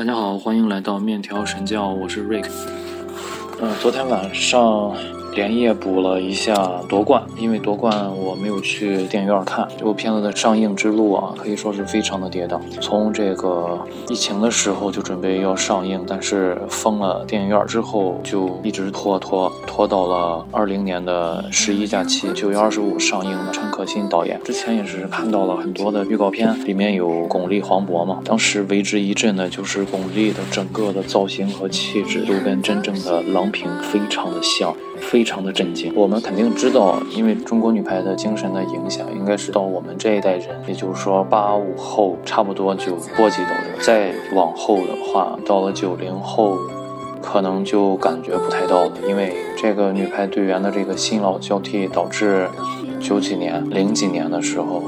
大家好，欢迎来到面条神教，我是 Rick。嗯，昨天晚上。连夜补了一下夺冠，因为夺冠我没有去电影院看这部片子的上映之路啊，可以说是非常的跌宕。从这个疫情的时候就准备要上映，但是封了电影院之后就一直拖拖拖到了二零年的十一假期九月二十五上映的。陈可辛导演之前也是看到了很多的预告片，里面有巩俐、黄渤嘛，当时为之一振的就是巩俐的整个的造型和气质都跟真正的郎平非常的像。非常的震惊，我们肯定知道，因为中国女排的精神的影响，应该是到我们这一代人，也就是说八五后差不多就波及到这，再往后的话，到了九零后，可能就感觉不太到了，因为这个女排队员的这个新老交替，导致九几年、零几年的时候。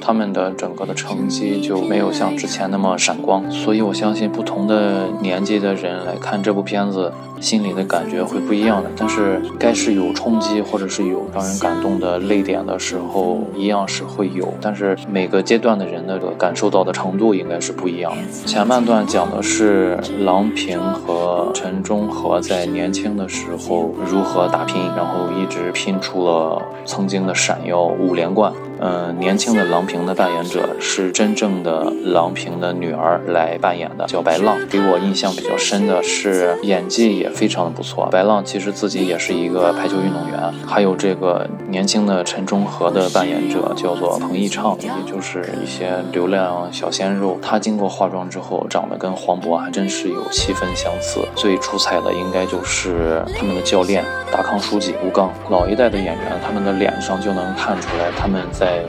他们的整个的成绩就没有像之前那么闪光，所以我相信不同的年纪的人来看这部片子，心里的感觉会不一样的。但是该是有冲击或者是有让人感动的泪点的时候，一样是会有。但是每个阶段的人的这个感受到的程度应该是不一样的。前半段讲的是郎平和陈忠和在年轻的时候如何打拼，然后一直拼出了曾经的闪耀五连冠。嗯，年轻的郎平的扮演者是真正的郎平的女儿来扮演的，叫白浪。给我印象比较深的是演技也非常的不错。白浪其实自己也是一个排球运动员。还有这个年轻的陈忠和的扮演者叫做彭昱畅，也就是一些流量小鲜肉。他经过化妆之后，长得跟黄渤还真是有七分相似。最出彩的应该就是他们的教练达康书记吴刚。老一代的演员，他们的脸上就能看出来他们在。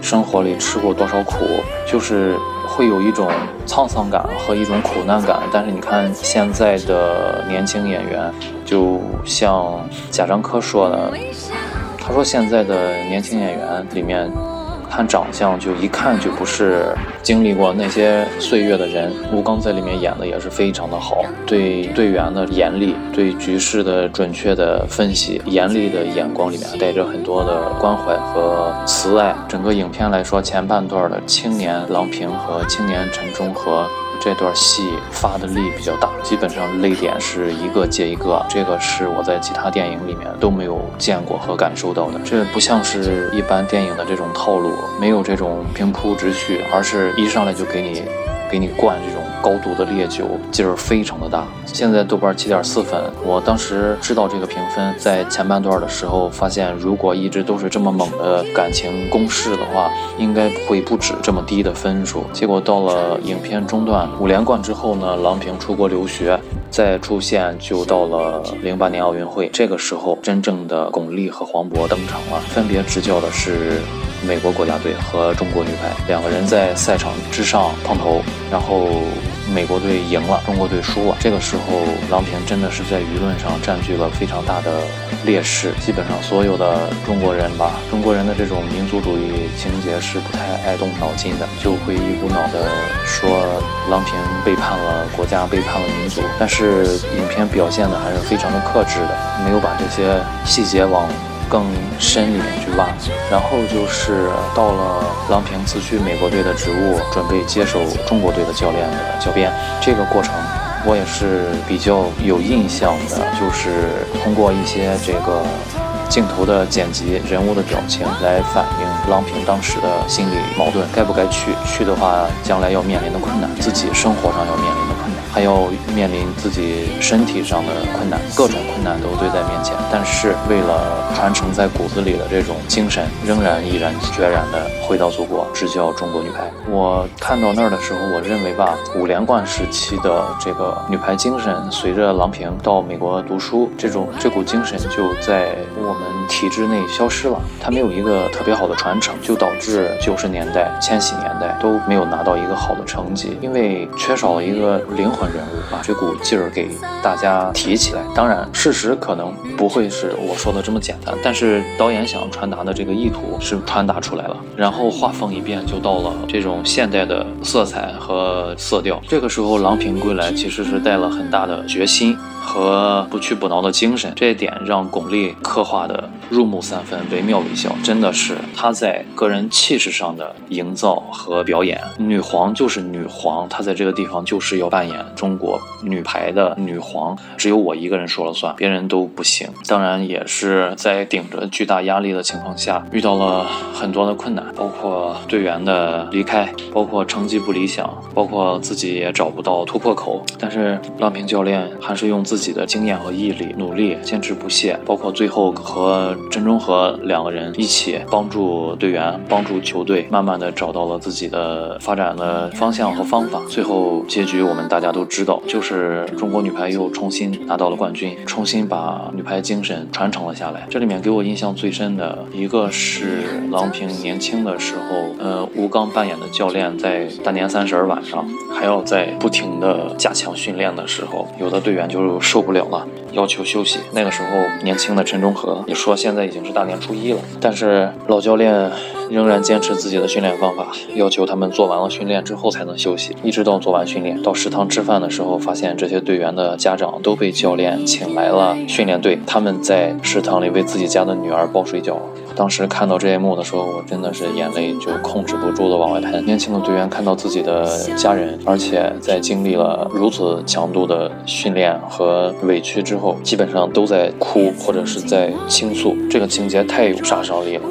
生活里吃过多少苦，就是会有一种沧桑感和一种苦难感。但是你看现在的年轻演员，就像贾樟柯说的，他说现在的年轻演员里面。看长相就一看就不是经历过那些岁月的人。吴刚在里面演的也是非常的好，对队员的严厉，对局势的准确的分析，严厉的眼光里面带着很多的关怀和慈爱。整个影片来说，前半段的青年郎平和青年陈忠和。这段戏发的力比较大，基本上泪点是一个接一个，这个是我在其他电影里面都没有见过和感受到的。这不像是一般电影的这种套路，没有这种平铺直叙，而是一上来就给你，给你灌这种。高度的烈酒劲儿非常的大，现在豆瓣七点四分。我当时知道这个评分，在前半段的时候发现，如果一直都是这么猛的感情攻势的话，应该会不止这么低的分数。结果到了影片中段五连冠之后呢，郎平出国留学，再出现就到了零八年奥运会。这个时候，真正的巩俐和黄渤登场了，分别执教的是美国国家队和中国女排，两个人在赛场之上碰头，然后。美国队赢了，中国队输了。这个时候，郎平真的是在舆论上占据了非常大的劣势。基本上所有的中国人吧，中国人的这种民族主义情节是不太爱动脑筋的，就会一股脑的说郎平背叛了国家，背叛了民族。但是影片表现的还是非常的克制的，没有把这些细节往。更深里面去挖，然后就是到了郎平辞去美国队的职务，准备接手中国队的教练的教鞭。这个过程我也是比较有印象的，就是通过一些这个镜头的剪辑、人物的表情来反映郎平当时的心理矛盾，该不该去？去的话，将来要面临的困难，自己生活上要面临的。还要面临自己身体上的困难，各种困难都堆在面前。但是为了传承在骨子里的这种精神，仍然毅然决然地回到祖国执教中国女排。我看到那儿的时候，我认为吧，五连冠时期的这个女排精神，随着郎平到美国读书，这种这股精神就在我们体制内消失了。它没有一个特别好的传承，就导致九十年代、千禧年代都没有拿到一个好的成绩，因为缺少了一个灵魂。人物把这股劲儿给大家提起来，当然事实可能不会是我说的这么简单，但是导演想传达的这个意图是传达出来了。然后画风一变，就到了这种现代的色彩和色调。这个时候，郎平归来其实是带了很大的决心和不屈不挠的精神，这一点让巩俐刻画的入木三分，惟妙惟肖，真的是她在个人气势上的营造和表演。女皇就是女皇，她在这个地方就是要扮演中国女排的女皇，只有我一个人说了算，别人都不行。当然也是在顶着巨大压力的情况下，遇到了很多的困难，包括队员的离开，包括成绩不理想，包括自己也找不到突破口。但是郎平教练还是用自己的经验和毅力努力，坚持不懈，包括最后和。陈忠和两个人一起帮助队员，帮助球队，慢慢的找到了自己的发展的方向和方法。最后结局我们大家都知道，就是中国女排又重新拿到了冠军，重新把女排精神传承了下来。这里面给我印象最深的一个是郎平年轻的时候，呃，吴刚扮演的教练在大年三十晚上还要在不停的加强训练的时候，有的队员就受不了了。要求休息。那个时候，年轻的陈忠和，你说现在已经是大年初一了，但是老教练仍然坚持自己的训练方法，要求他们做完了训练之后才能休息，一直到做完训练，到食堂吃饭的时候，发现这些队员的家长都被教练请来了训练队，他们在食堂里为自己家的女儿包水饺。当时看到这一幕的时候，我真的是眼泪就控制不住的往外喷。年轻的队员看到自己的家人，而且在经历了如此强度的训练和委屈之后，基本上都在哭或者是在倾诉。这个情节太有杀伤力了，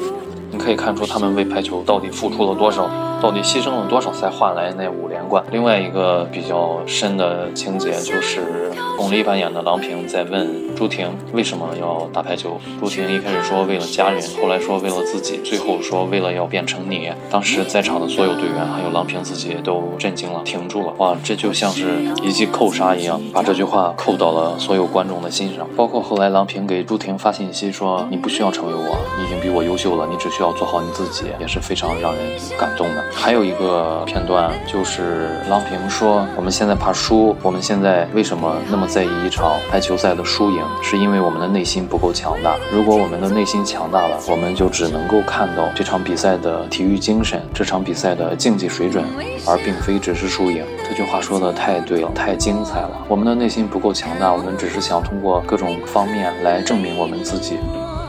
可以看出他们为排球到底付出了多少。到底牺牲了多少才换来那五连冠？另外一个比较深的情节就是巩俐扮演的郎平在问朱婷为什么要打排球。朱婷一开始说为了家人，后来说为了自己，最后说为了要变成你。当时在场的所有队员还有郎平自己都震惊了，停住了。哇，这就像是一记扣杀一样，把这句话扣到了所有观众的心上。包括后来郎平给朱婷发信息说你不需要成为我，你已经比我优秀了，你只需要做好你自己，也是非常让人感动的。还有一个片段，就是郎平说：“我们现在怕输，我们现在为什么那么在意一场排球赛的输赢？是因为我们的内心不够强大。如果我们的内心强大了，我们就只能够看到这场比赛的体育精神，这场比赛的竞技水准，而并非只是输赢。”这句话说的太对了，太精彩了。我们的内心不够强大，我们只是想通过各种方面来证明我们自己。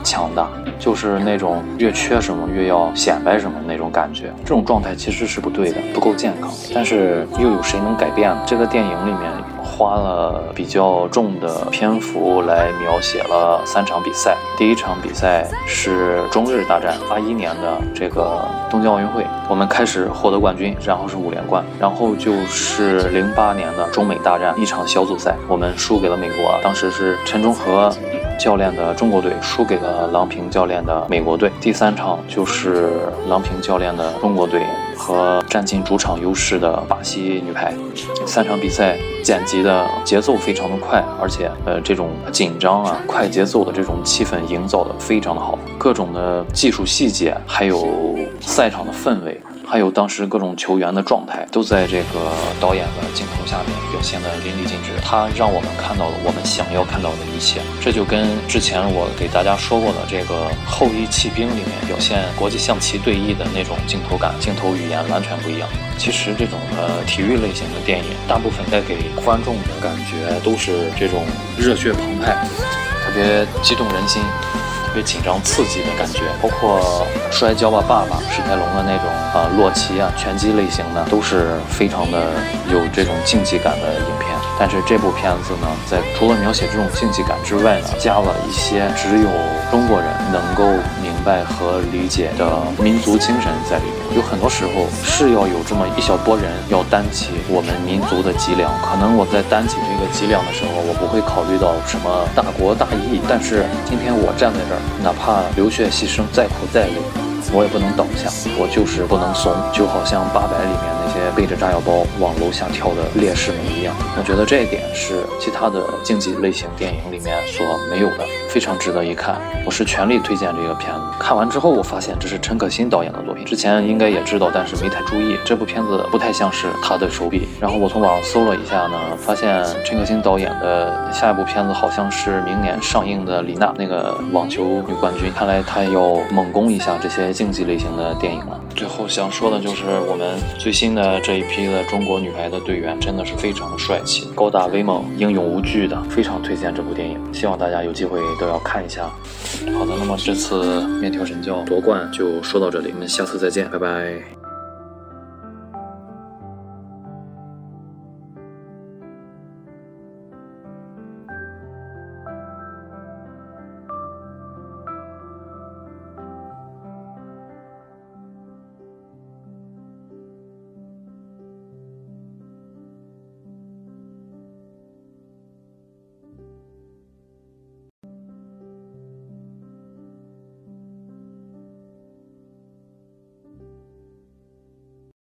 强大就是那种越缺什么越要显摆什么那种感觉，这种状态其实是不对的，不够健康。但是又有谁能改变呢？这个电影里面花了比较重的篇幅来描写了三场比赛。第一场比赛是中日大战，八一年的这个东京奥运会，我们开始获得冠军，然后是五连冠，然后就是零八年的中美大战，一场小组赛，我们输给了美国，当时是陈忠和。教练的中国队输给了郎平教练的美国队。第三场就是郎平教练的中国队和占尽主场优势的巴西女排。三场比赛剪辑的节奏非常的快，而且呃这种紧张啊、快节奏的这种气氛营造的非常的好，各种的技术细节，还有赛场的氛围。还有当时各种球员的状态，都在这个导演的镜头下面表现得淋漓尽致。他让我们看到了我们想要看到的一切，这就跟之前我给大家说过的这个《后羿弃兵》里面表现国际象棋对弈的那种镜头感、镜头语言完全不一样。其实这种呃体育类型的电影，大部分带给观众的感觉都是这种热血澎湃，特别激动人心。特别紧张刺激的感觉，包括《摔跤吧，爸爸》史泰龙的那种啊，洛奇啊，拳击类型的，都是非常的有这种竞技感的影片。但是这部片子呢，在除了描写这种竞技感之外呢，加了一些只有中国人能够明白和理解的民族精神在里面。有很多时候是要有这么一小波人要担起我们民族的脊梁。可能我在担起这个脊梁的时候，我不会考虑到什么大国大义。但是今天我站在这儿，哪怕流血牺牲，再苦再累，我也不能倒下，我就是不能怂。就好像八百里面那。些背着炸药包往楼下跳的烈士们一样，我觉得这一点是其他的竞技类型电影里面所没有的，非常值得一看。我是全力推荐这个片子。看完之后，我发现这是陈可辛导演的作品，之前应该也知道，但是没太注意。这部片子不太像是他的手笔。然后我从网上搜了一下呢，发现陈可辛导演的下一部片子好像是明年上映的李娜那个网球女冠军。看来他要猛攻一下这些竞技类型的电影了。最后想说的就是我们最新的这一批的中国女排的队员真的是非常的帅气、高大威猛、英勇无惧的，非常推荐这部电影，希望大家有机会都要看一下。好的，那么这次面条神教夺冠就说到这里，我们下次再见，拜拜。